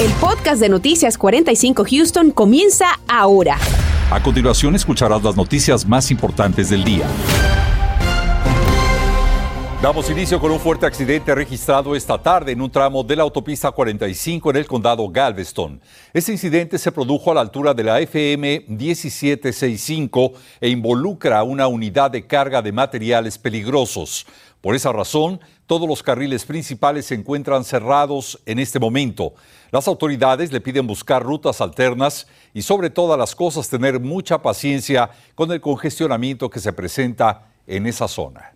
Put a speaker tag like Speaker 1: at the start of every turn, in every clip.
Speaker 1: El podcast de Noticias 45 Houston comienza ahora.
Speaker 2: A continuación escucharás las noticias más importantes del día. Damos inicio con un fuerte accidente registrado esta tarde en un tramo de la autopista 45 en el condado Galveston. Este incidente se produjo a la altura de la FM 1765 e involucra a una unidad de carga de materiales peligrosos. Por esa razón, todos los carriles principales se encuentran cerrados en este momento. Las autoridades le piden buscar rutas alternas y sobre todas las cosas tener mucha paciencia con el congestionamiento que se presenta en esa zona.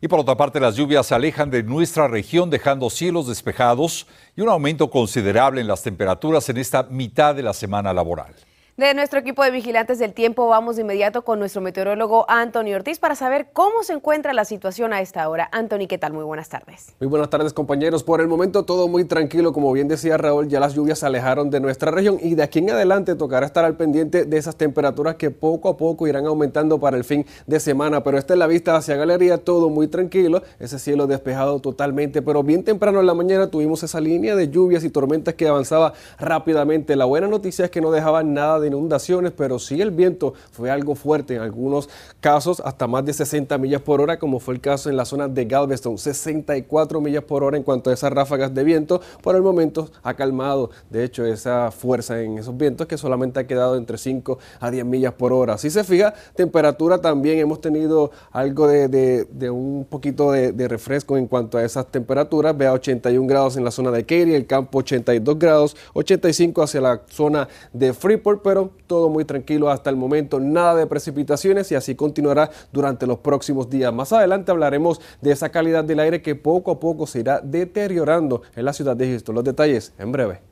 Speaker 2: Y por otra parte, las lluvias se alejan de nuestra región dejando cielos despejados y un aumento considerable en las temperaturas en esta mitad de la semana laboral.
Speaker 1: De nuestro equipo de vigilantes del tiempo vamos de inmediato con nuestro meteorólogo Anthony Ortiz para saber cómo se encuentra la situación a esta hora. Anthony, ¿qué tal? Muy buenas tardes.
Speaker 3: Muy buenas tardes compañeros. Por el momento todo muy tranquilo. Como bien decía Raúl, ya las lluvias se alejaron de nuestra región y de aquí en adelante tocará estar al pendiente de esas temperaturas que poco a poco irán aumentando para el fin de semana. Pero esta es la vista hacia Galería, todo muy tranquilo. Ese cielo despejado totalmente. Pero bien temprano en la mañana tuvimos esa línea de lluvias y tormentas que avanzaba rápidamente. La buena noticia es que no dejaban nada de inundaciones, pero sí el viento fue algo fuerte en algunos casos, hasta más de 60 millas por hora, como fue el caso en la zona de Galveston, 64 millas por hora en cuanto a esas ráfagas de viento. Por el momento ha calmado, de hecho, esa fuerza en esos vientos que solamente ha quedado entre 5 a 10 millas por hora. Si se fija, temperatura también hemos tenido algo de, un poquito de, de, refresco en cuanto a esas temperaturas. Vea 81 grados en la zona de Katy, el campo 82 grados, 85 hacia la zona de Freeport, pero todo muy tranquilo hasta el momento, nada de precipitaciones y así continuará durante los próximos días. Más adelante hablaremos de esa calidad del aire que poco a poco se irá deteriorando en la ciudad de Houston. Los detalles en breve.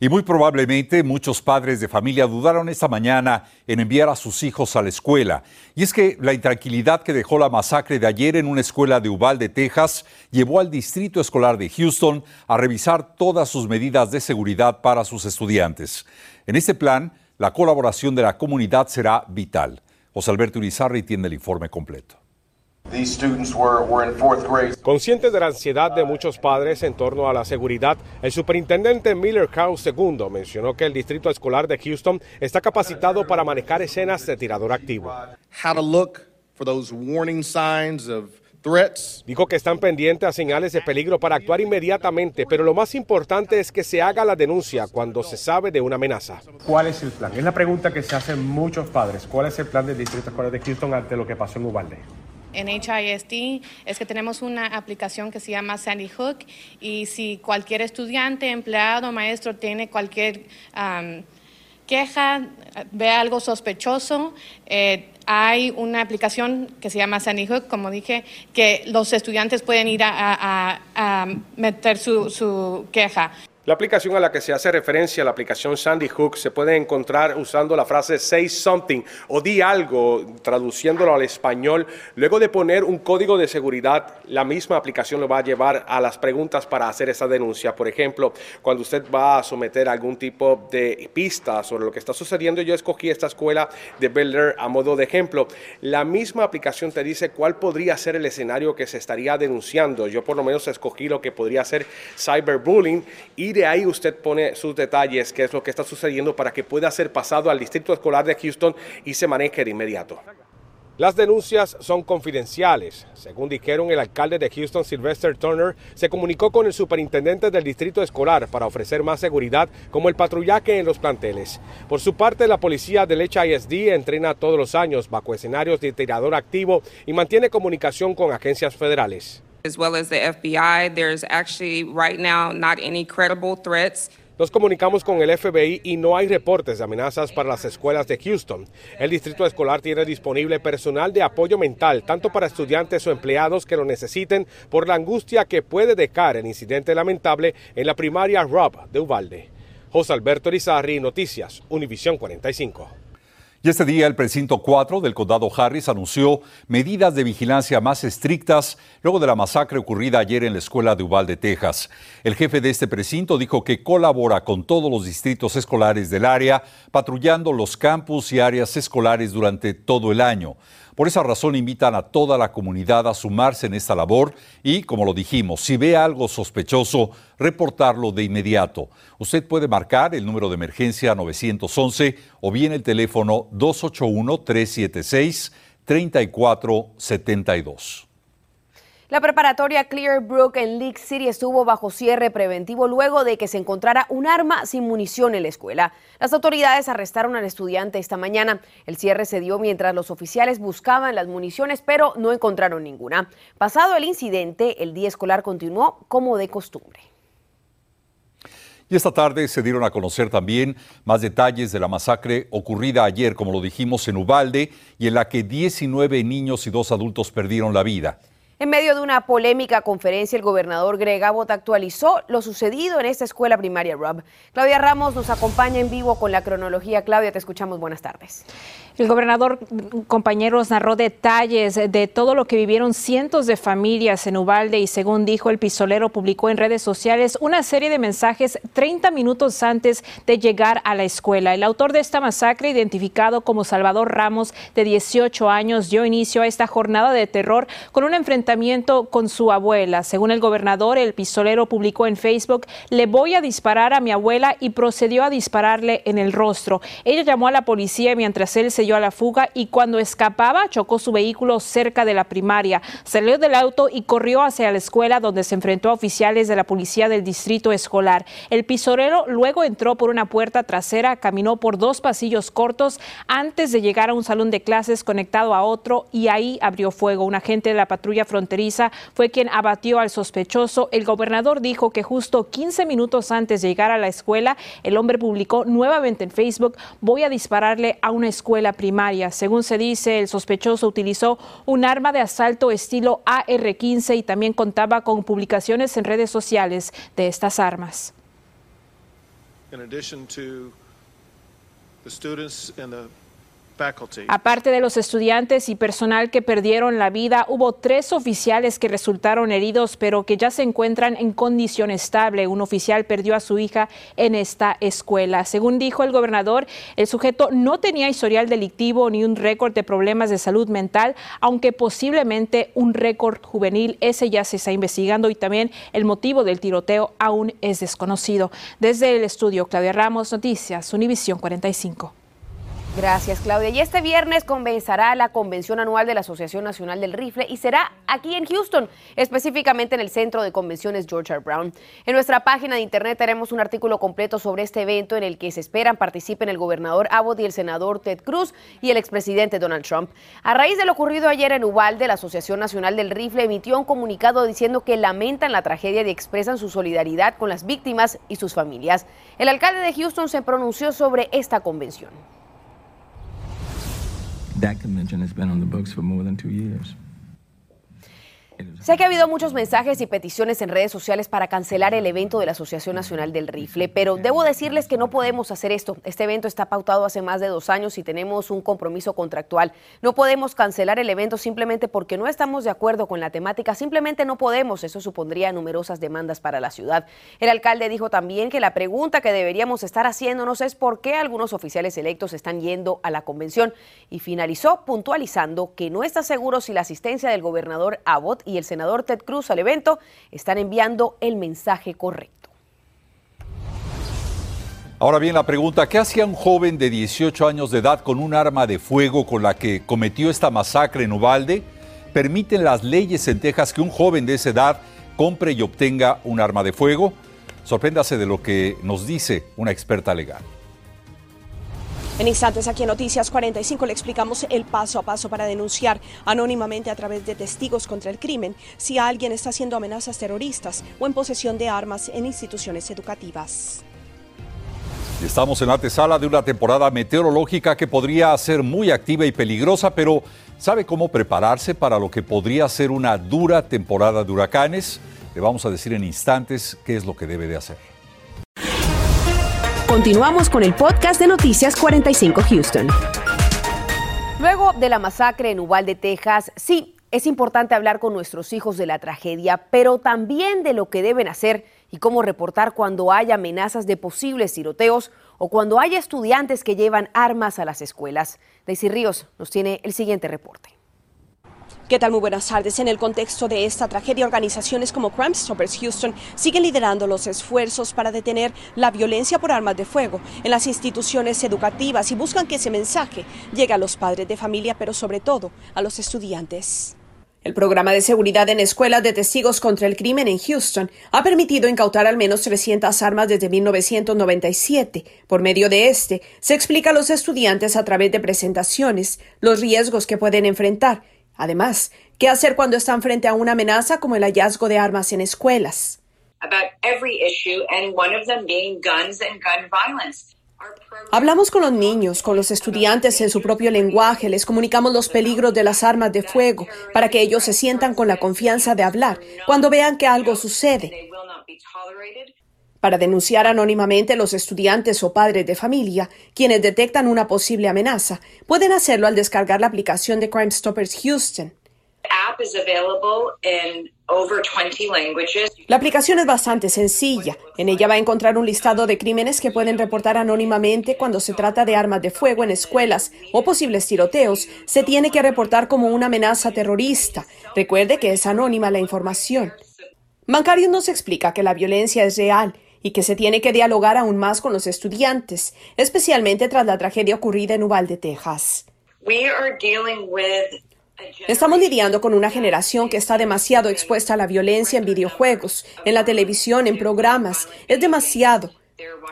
Speaker 2: Y muy probablemente muchos padres de familia dudaron esta mañana en enviar a sus hijos a la escuela. Y es que la intranquilidad que dejó la masacre de ayer en una escuela de Uvalde, Texas, llevó al Distrito Escolar de Houston a revisar todas sus medidas de seguridad para sus estudiantes. En este plan, la colaboración de la comunidad será vital. José Alberto Urizarri tiene el informe completo.
Speaker 4: Consciente de la ansiedad de muchos padres en torno a la seguridad, el superintendente Miller House II mencionó que el distrito escolar de Houston está capacitado para manejar escenas de tirador activo. Dijo que están pendientes a señales de peligro para actuar inmediatamente, pero lo más importante es que se haga la denuncia cuando se sabe de una amenaza.
Speaker 5: ¿Cuál es el plan? Es la pregunta que se hacen muchos padres. ¿Cuál es el plan del Distrito Escolar de Houston ante lo que pasó en Uvalde?
Speaker 6: En HISD es que tenemos una aplicación que se llama Sandy Hook y si cualquier estudiante, empleado, maestro tiene cualquier queja, ve algo sospechoso, eh, hay una aplicación que se llama Sandy Hook, como dije, que los estudiantes pueden ir a, meter su, su queja.
Speaker 4: La aplicación a la que se hace referencia, la aplicación Sandy Hook, se puede encontrar usando la frase say something o di algo, traduciéndolo al español. Luego de poner un código de seguridad, la misma aplicación lo va a llevar a las preguntas para hacer esa denuncia. Por ejemplo, cuando usted va a someter algún tipo de pista sobre lo que está sucediendo, yo escogí esta escuela de Bel Air a modo de ejemplo. La misma aplicación te dice cuál podría ser el escenario que se estaría denunciando. Yo por lo menos escogí lo que podría ser cyberbullying y de ahí usted pone sus detalles, qué es lo que está sucediendo para que pueda ser pasado al distrito escolar de Houston y se maneje de inmediato. Las denuncias son confidenciales. Según dijeron el alcalde de Houston, Sylvester Turner, se comunicó con el superintendente del distrito escolar para ofrecer más seguridad como el patrullaje en los planteles. Por su parte, la policía del HISD entrena todos los años bajo escenarios de tirador activo y mantiene comunicación con agencias federales
Speaker 7: as well as the FBI. There's actually right now not any credible threats.
Speaker 4: Nos comunicamos con el FBI y no hay reportes de amenazas para las escuelas de Houston. El distrito escolar tiene disponible personal de apoyo mental, tanto para estudiantes o empleados que lo necesiten por la angustia que puede dejar el incidente lamentable en la primaria Rob de Uvalde. José Alberto Rizarri, Noticias, Univisión 45.
Speaker 2: Y este día el precinto 4 del condado Harris anunció medidas de vigilancia más estrictas luego de la masacre ocurrida ayer en la escuela de Uvalde, Texas. El jefe de este precinto dijo que colabora con todos los distritos escolares del área, patrullando los campus y áreas escolares durante todo el año. Por esa razón invitan a toda la comunidad a sumarse en esta labor y, como lo dijimos, si ve algo sospechoso, reportarlo de inmediato. Usted puede marcar el número de emergencia 911 o bien el teléfono 281-376-3472.
Speaker 1: La preparatoria Clearbrook en League City estuvo bajo cierre preventivo luego de que se encontrara un arma sin munición en la escuela. Las autoridades arrestaron al estudiante esta mañana. El cierre se dio mientras los oficiales buscaban las municiones, pero no encontraron ninguna. Pasado el incidente, el día escolar continuó como de costumbre.
Speaker 2: Y esta tarde se dieron a conocer también más detalles de la masacre ocurrida ayer, como lo dijimos, en Ubalde, y en la que 19 niños y dos adultos perdieron la vida.
Speaker 1: En medio de una polémica conferencia, el gobernador Greg Abbott actualizó lo sucedido en esta escuela primaria Rob. Claudia Ramos nos acompaña en vivo con la cronología. Claudia, te escuchamos. Buenas tardes.
Speaker 8: El gobernador, compañeros, narró detalles de todo lo que vivieron cientos de familias en Ubalde y según dijo el pistolero, publicó en redes sociales una serie de mensajes 30 minutos antes de llegar a la escuela. El autor de esta masacre, identificado como Salvador Ramos, de 18 años, dio inicio a esta jornada de terror con un enfrentamiento con su abuela. Según el gobernador, el pistolero publicó en Facebook, le voy a disparar a mi abuela y procedió a dispararle en el rostro. Ella llamó a la policía mientras él se dio a la fuga y cuando escapaba chocó su vehículo cerca de la primaria. Salió del auto y corrió hacia la escuela donde se enfrentó a oficiales de la policía del distrito escolar. El pisorero luego entró por una puerta trasera, caminó por dos pasillos cortos antes de llegar a un salón de clases conectado a otro y ahí abrió fuego. Un agente de la patrulla fronteriza fue quien abatió al sospechoso. El gobernador dijo que justo 15 minutos antes de llegar a la escuela, el hombre publicó nuevamente en Facebook, voy a dispararle a una escuela primaria. Según se dice, el sospechoso utilizó un arma de asalto estilo AR-15 y también contaba con publicaciones en redes sociales de estas armas. Aparte de los estudiantes y personal que perdieron la vida, hubo tres oficiales que resultaron heridos, pero que ya se encuentran en condición estable. Un oficial perdió a su hija en esta escuela. Según dijo el gobernador, el sujeto no tenía historial delictivo ni un récord de problemas de salud mental, aunque posiblemente un récord juvenil. Ese ya se está investigando y también el motivo del tiroteo aún es desconocido. Desde el estudio, Claudia Ramos, Noticias, Univisión 45.
Speaker 1: Gracias, Claudia. Y este viernes comenzará la convención anual de la Asociación Nacional del Rifle y será aquí en Houston, específicamente en el Centro de Convenciones George R. Brown. En nuestra página de internet tenemos un artículo completo sobre este evento en el que se esperan participen el gobernador Abbott y el senador Ted Cruz y el expresidente Donald Trump. A raíz de lo ocurrido ayer en Uvalde, la Asociación Nacional del Rifle emitió un comunicado diciendo que lamentan la tragedia y expresan su solidaridad con las víctimas y sus familias. El alcalde de Houston se pronunció sobre esta convención.
Speaker 9: That convention has been on the books for more than two years.
Speaker 1: Sé que ha habido muchos mensajes y peticiones en redes sociales para cancelar el evento de la Asociación Nacional del Rifle, pero debo decirles que no podemos hacer esto. Este evento está pautado hace más de dos años y tenemos un compromiso contractual. No podemos cancelar el evento simplemente porque no estamos de acuerdo con la temática. Simplemente no podemos. Eso supondría numerosas demandas para la ciudad. El alcalde dijo también que la pregunta que deberíamos estar haciéndonos es por qué algunos oficiales electos están yendo a la convención y finalizó puntualizando que no está seguro si la asistencia del gobernador Abbott y el senador Ted Cruz al evento están enviando el mensaje correcto.
Speaker 2: Ahora bien, la pregunta, ¿qué hacía un joven de 18 años de edad con un arma de fuego con la que cometió esta masacre en Ubalde? ¿Permiten las leyes en Texas que un joven de esa edad compre y obtenga un arma de fuego? Sorpréndase de lo que nos dice una experta legal.
Speaker 10: En instantes aquí en Noticias 45 le explicamos el paso a paso para denunciar anónimamente a través de testigos contra el crimen si alguien está haciendo amenazas terroristas o en posesión de armas en instituciones educativas.
Speaker 2: Estamos en la antesala de una temporada meteorológica que podría ser muy activa y peligrosa, pero ¿sabe cómo prepararse para lo que podría ser una dura temporada de huracanes? Le vamos a decir en instantes qué es lo que debe de hacer.
Speaker 1: Continuamos con el podcast de Noticias 45 Houston. Luego de la masacre en Uvalde, Texas, sí, es importante hablar con nuestros hijos de la tragedia, pero también de lo que deben hacer y cómo reportar cuando hay amenazas de posibles tiroteos o cuando haya estudiantes que llevan armas a las escuelas. Daisy Ríos nos tiene el siguiente reporte.
Speaker 10: ¿Qué tal? Muy buenas tardes. En el contexto de esta tragedia, organizaciones como Crime Stoppers Houston siguen liderando los esfuerzos para detener la violencia por armas de fuego en las instituciones educativas y buscan que ese mensaje llegue a los padres de familia, pero sobre todo a los estudiantes. El programa de seguridad en escuelas de testigos contra el crimen en Houston ha permitido incautar al menos 300 armas desde 1997. Por medio de este, se explica a los estudiantes a través de presentaciones los riesgos que pueden enfrentar Además, ¿qué hacer cuando están frente a una amenaza como el hallazgo de armas en escuelas? Hablamos con los niños, con los estudiantes en su propio lenguaje, les comunicamos los peligros de las armas de fuego para que ellos se sientan con la confianza de hablar cuando vean que algo sucede. Para denunciar anónimamente los estudiantes o padres de familia, quienes detectan una posible amenaza, pueden hacerlo al descargar la aplicación de Crime Stoppers Houston. La aplicación es bastante sencilla. En ella va a encontrar un listado de crímenes que pueden reportar anónimamente cuando se trata de armas de fuego en escuelas o posibles tiroteos. Se tiene que reportar como una amenaza terrorista. Recuerde que es anónima la información. Mancarius nos explica que la violencia es real y que se tiene que dialogar aún más con los estudiantes, especialmente tras la tragedia ocurrida en Uvalde, Texas. Estamos lidiando con una generación que está demasiado expuesta a la violencia en videojuegos, en la televisión, en programas. Es demasiado.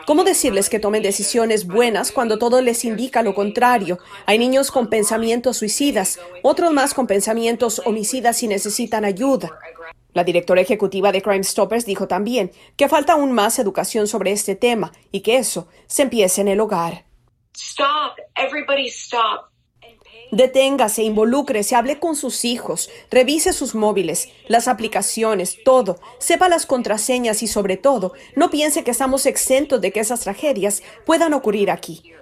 Speaker 10: ¿Cómo decirles que tomen decisiones buenas cuando todo les indica lo contrario? Hay niños con pensamientos suicidas, otros más con pensamientos homicidas y necesitan ayuda. La directora ejecutiva de Crime Stoppers dijo también que falta aún más educación sobre este tema y que eso se empiece en el hogar. Stop, everybody stop. Deténgase, involúcrese, hable con sus hijos, revise sus móviles, las aplicaciones, todo, sepa las contraseñas y sobre todo, no piense que estamos exentos de que esas tragedias puedan ocurrir aquí.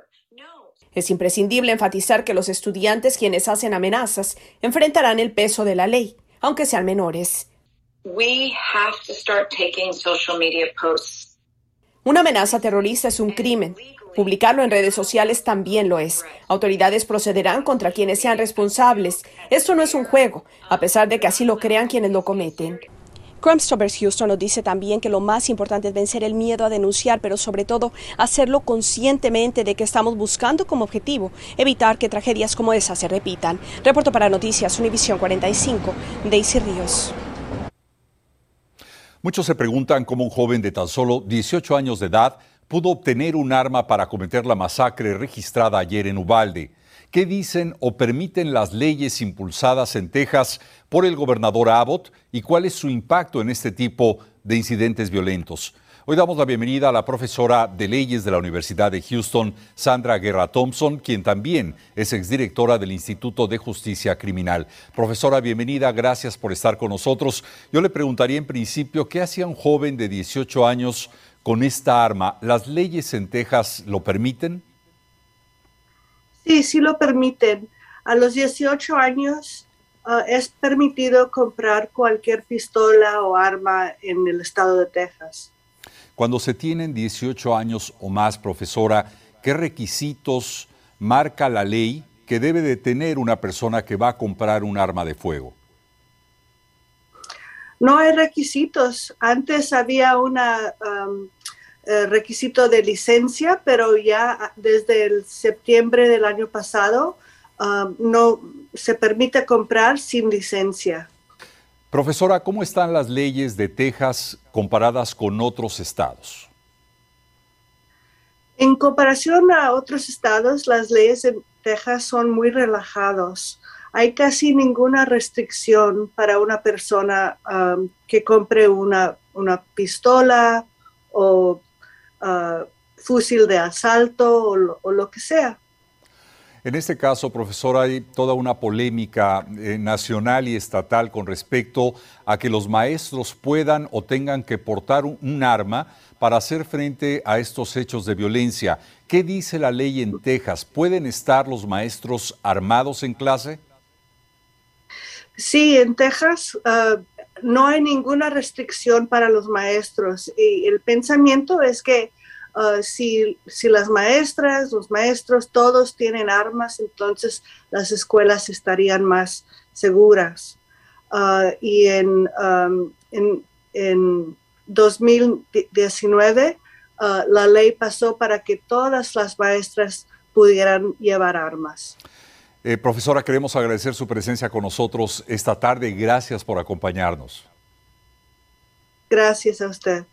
Speaker 10: Es imprescindible enfatizar que los estudiantes quienes hacen amenazas enfrentarán el peso de la ley, aunque sean menores. Una amenaza terrorista es un crimen. Publicarlo en redes sociales también lo es. Autoridades procederán contra quienes sean responsables. Esto no es un juego, a pesar de que así lo crean quienes lo cometen. Crime Stoppers Houston nos dice también que lo más importante es vencer el miedo a denunciar, pero sobre todo hacerlo conscientemente de que estamos buscando como objetivo evitar que tragedias como esa se repitan. Reporto para Noticias Univisión 45, Daisy Ríos.
Speaker 2: Muchos se preguntan cómo un joven de tan solo 18 años de edad pudo obtener un arma para cometer la masacre registrada ayer en Ubalde. ¿Qué dicen o permiten las leyes impulsadas en Texas por el gobernador Abbott y cuál es su impacto en este tipo de incidentes violentos? Hoy damos la bienvenida a la profesora de leyes de la Universidad de Houston, Sandra Guerra Thompson, quien también es exdirectora del Instituto de Justicia Criminal. Profesora, bienvenida, gracias por estar con nosotros. Yo le preguntaría en principio, ¿qué hacía un joven de 18 años con esta arma? ¿Las leyes en Texas lo permiten?
Speaker 11: Sí, sí lo permiten. A los 18 años ah, es permitido comprar cualquier pistola o arma en el estado de Texas.
Speaker 2: Cuando se tienen 18 años o más, profesora, ¿qué requisitos marca la ley que debe de tener una persona que va a comprar un arma de fuego?
Speaker 11: No hay requisitos. Antes había un um, eh, requisito de licencia, pero ya desde el septiembre del año pasado um, no se permite comprar sin licencia.
Speaker 2: Profesora, ¿cómo están las leyes de Texas comparadas con otros estados?
Speaker 11: En comparación a otros estados, las leyes de Texas son muy relajadas. Hay casi ninguna restricción para una persona um, que compre una, pistola o uh, fusil de asalto o lo que sea.
Speaker 2: En este caso, profesor, hay toda una polémica eh, nacional y estatal con respecto a que los maestros puedan o tengan que portar un, arma para hacer frente a estos hechos de violencia. ¿Qué dice la ley en Texas? ¿Pueden estar los maestros armados en clase?
Speaker 11: Sí, en Texas ah, no hay ninguna restricción para los maestros y el pensamiento es que Ah, si, si las maestras, los maestros, todos tienen armas, entonces las escuelas estarían más seguras. Ah, y en, en, en 2019 ah, la ley pasó para que todas las maestras pudieran llevar armas.
Speaker 2: Eh, profesora, queremos agradecer su presencia con nosotros esta tarde. Gracias por acompañarnos.
Speaker 11: Gracias a usted.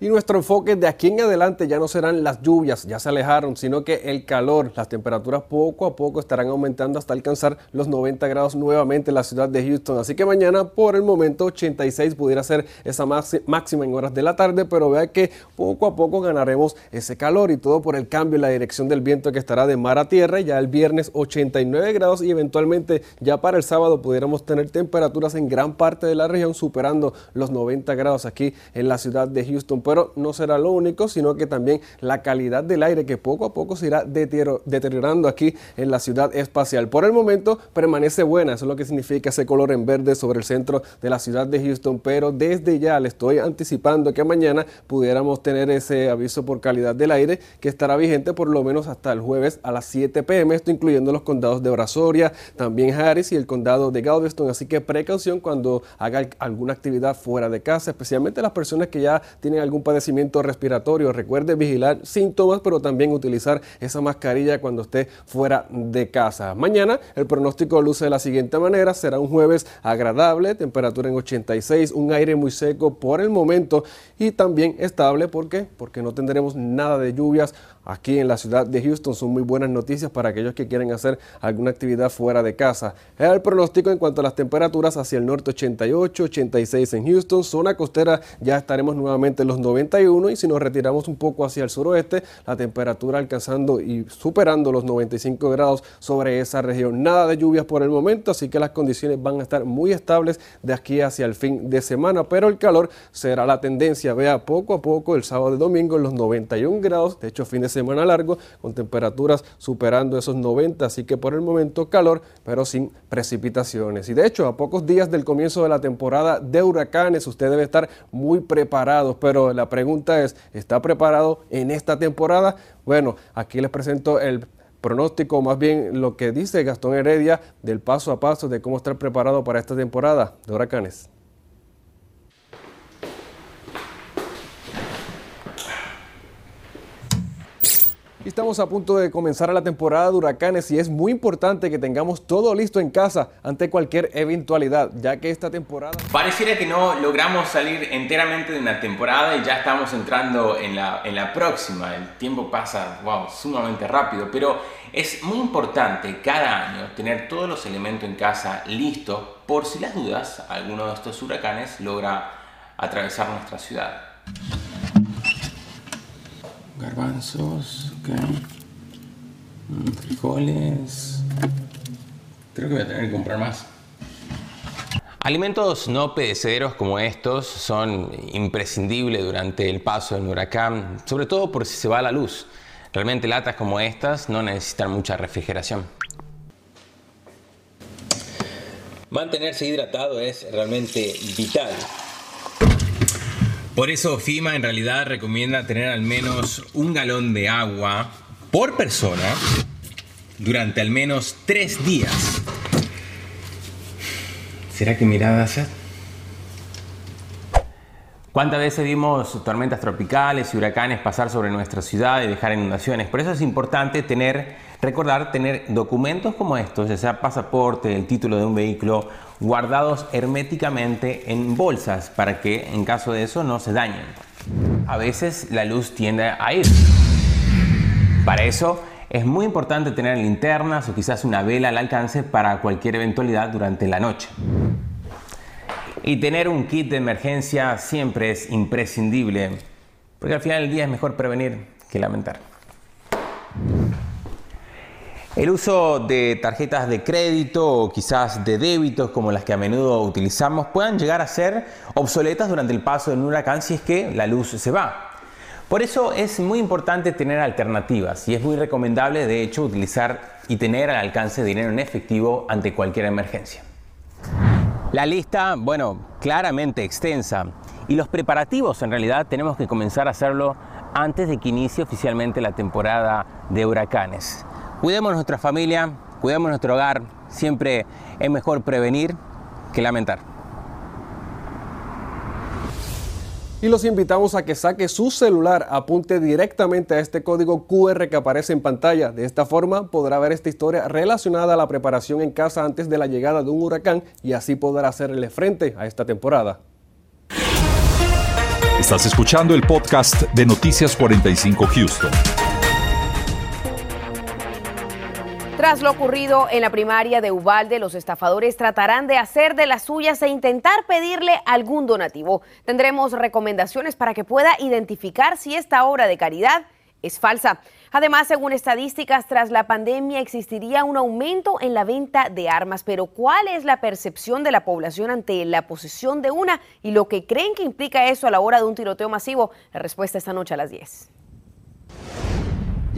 Speaker 3: Y nuestro enfoque de aquí en adelante ya no serán las lluvias, ya se alejaron, sino que el calor, las temperaturas poco a poco estarán aumentando hasta alcanzar los 90 grados nuevamente en la ciudad de Houston. Así que mañana por el momento 86 pudiera ser esa máxima en horas de la tarde, pero vea que poco a poco ganaremos ese calor y todo por el cambio en la dirección del viento que estará de mar a tierra. Ya el viernes 89 grados y eventualmente ya para el sábado pudiéramos tener temperaturas en gran parte de la región superando los 90 grados aquí en la ciudad de Houston pero no será lo único, sino que también la calidad del aire que poco a poco se irá deteriorando aquí en la ciudad espacial. Por el momento permanece buena, eso es lo que significa ese color en verde sobre el centro de la ciudad de Houston, pero desde ya le estoy anticipando que mañana pudiéramos tener ese aviso por calidad del aire que estará vigente por lo menos hasta el jueves a las 7 pm, esto incluyendo los condados de Brazoria, también Harris y el condado de Galveston, así que precaución cuando haga alguna actividad fuera de casa, especialmente las personas que ya tienen algún padecimiento respiratorio, recuerde vigilar síntomas, pero también utilizar esa mascarilla cuando esté fuera de casa. Mañana el pronóstico luce de la siguiente manera, será un jueves agradable, temperatura en 86, un aire muy seco por el momento y también estable, ¿por qué? Porque no tendremos nada de lluvias aquí en la ciudad de Houston. Son muy buenas noticias para aquellos que quieren hacer alguna actividad fuera de casa. El pronóstico en cuanto a las temperaturas hacia el norte 88, 86 en Houston, zona costera ya estaremos nuevamente en los 91 y si nos retiramos un poco hacia el suroeste, la temperatura alcanzando y superando los 95 grados sobre esa región. Nada de lluvias por el momento, así que las condiciones van a estar muy estables de aquí hacia el fin de semana, pero el calor será la tendencia. Vea poco a poco el sábado y domingo en los 91 grados, de hecho fin de semana semana largo con temperaturas superando esos 90, así que por el momento calor, pero sin precipitaciones. Y de hecho, a pocos días del comienzo de la temporada de huracanes, usted debe estar muy preparado, pero la pregunta es, ¿está preparado en esta temporada? Bueno, aquí les presento el pronóstico, más bien lo que dice Gastón Heredia del paso a paso de cómo estar preparado para esta temporada de huracanes. Estamos a punto de comenzar la temporada de huracanes y es muy importante que tengamos todo listo en casa ante cualquier eventualidad, ya que esta temporada...
Speaker 12: Pareciera que no logramos salir enteramente de una temporada y ya estamos entrando en la, en la próxima. El tiempo pasa, wow, sumamente rápido, pero es muy importante cada año tener todos los elementos en casa listos por si las dudas alguno de estos huracanes logra atravesar nuestra ciudad garbanzos. Mm, frijoles. Creo que voy a tener que comprar más. Alimentos no perecederos como estos son imprescindibles durante el paso del huracán, sobre todo por si se va la luz. Realmente latas como estas no necesitan mucha refrigeración. Mantenerse hidratado es realmente vital por eso FIMA en realidad recomienda tener al menos un galón de agua por persona durante al menos tres días. ¿Será que mirada? ¿Cuántas veces vimos tormentas tropicales y huracanes pasar sobre nuestra ciudad y dejar inundaciones? Por eso es importante tener, recordar tener documentos como estos, ya sea pasaporte, el título de un vehículo guardados herméticamente en bolsas para que en caso de eso no se dañen. A veces la luz tiende a ir. Para eso es muy importante tener linternas o quizás una vela al alcance para cualquier eventualidad durante la noche. Y tener un kit de emergencia siempre es imprescindible, porque al final del día es mejor prevenir que lamentar. El uso de tarjetas de crédito o quizás de débitos como las que a menudo utilizamos puedan llegar a ser obsoletas durante el paso de un huracán si es que la luz se va. Por eso es muy importante tener alternativas y es muy recomendable de hecho utilizar y tener al alcance dinero en efectivo ante cualquier emergencia. La lista, bueno, claramente extensa y los preparativos en realidad tenemos que comenzar a hacerlo antes de que inicie oficialmente la temporada de huracanes. Cuidemos nuestra familia, cuidemos nuestro hogar. Siempre es mejor prevenir que lamentar.
Speaker 3: Y los invitamos a que saque su celular, apunte directamente a este código QR que aparece en pantalla. De esta forma podrá ver esta historia relacionada a la preparación en casa antes de la llegada de un huracán y así podrá hacerle frente a esta temporada.
Speaker 2: Estás escuchando el podcast de Noticias 45 Houston.
Speaker 1: Tras lo ocurrido en la primaria de Ubalde, los estafadores tratarán de hacer de las suyas e intentar pedirle algún donativo. Tendremos recomendaciones para que pueda identificar si esta obra de caridad es falsa. Además, según estadísticas, tras la pandemia existiría un aumento en la venta de armas, pero ¿cuál es la percepción de la población ante la posesión de una y lo que creen que implica eso a la hora de un tiroteo masivo? La respuesta esta noche a las 10.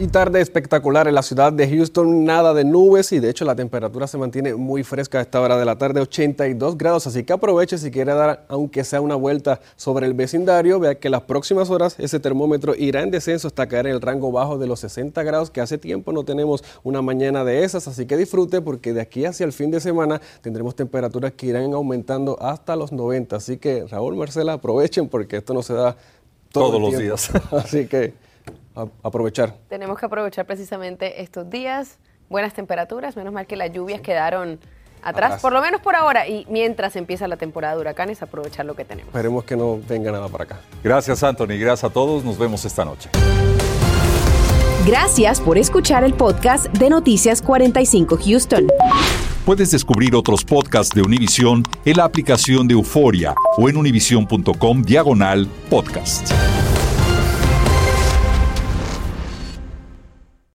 Speaker 3: Y tarde espectacular en la ciudad de Houston, nada de nubes y de hecho la temperatura se mantiene muy fresca a esta hora de la tarde, 82 grados, así que aproveche si quiere dar aunque sea una vuelta sobre el vecindario, vea que las próximas horas ese termómetro irá en descenso hasta caer en el rango bajo de los 60 grados, que hace tiempo no tenemos una mañana de esas, así que disfrute porque de aquí hacia el fin de semana tendremos temperaturas que irán aumentando hasta los 90, así que Raúl, Marcela, aprovechen porque esto no se da
Speaker 2: todos los días.
Speaker 3: así que aprovechar.
Speaker 1: Tenemos que aprovechar precisamente estos días, buenas temperaturas, menos mal que las lluvias quedaron atrás, por lo menos por ahora, y mientras empieza la temporada de huracanes, aprovechar lo que tenemos.
Speaker 3: Esperemos que no venga nada para acá.
Speaker 2: Gracias Anthony, gracias a todos, nos vemos esta noche.
Speaker 13: Gracias por escuchar el podcast de Noticias 45 Houston.
Speaker 2: Puedes descubrir otros podcasts de Univision en la aplicación de Euforia o en univision.com diagonal podcast.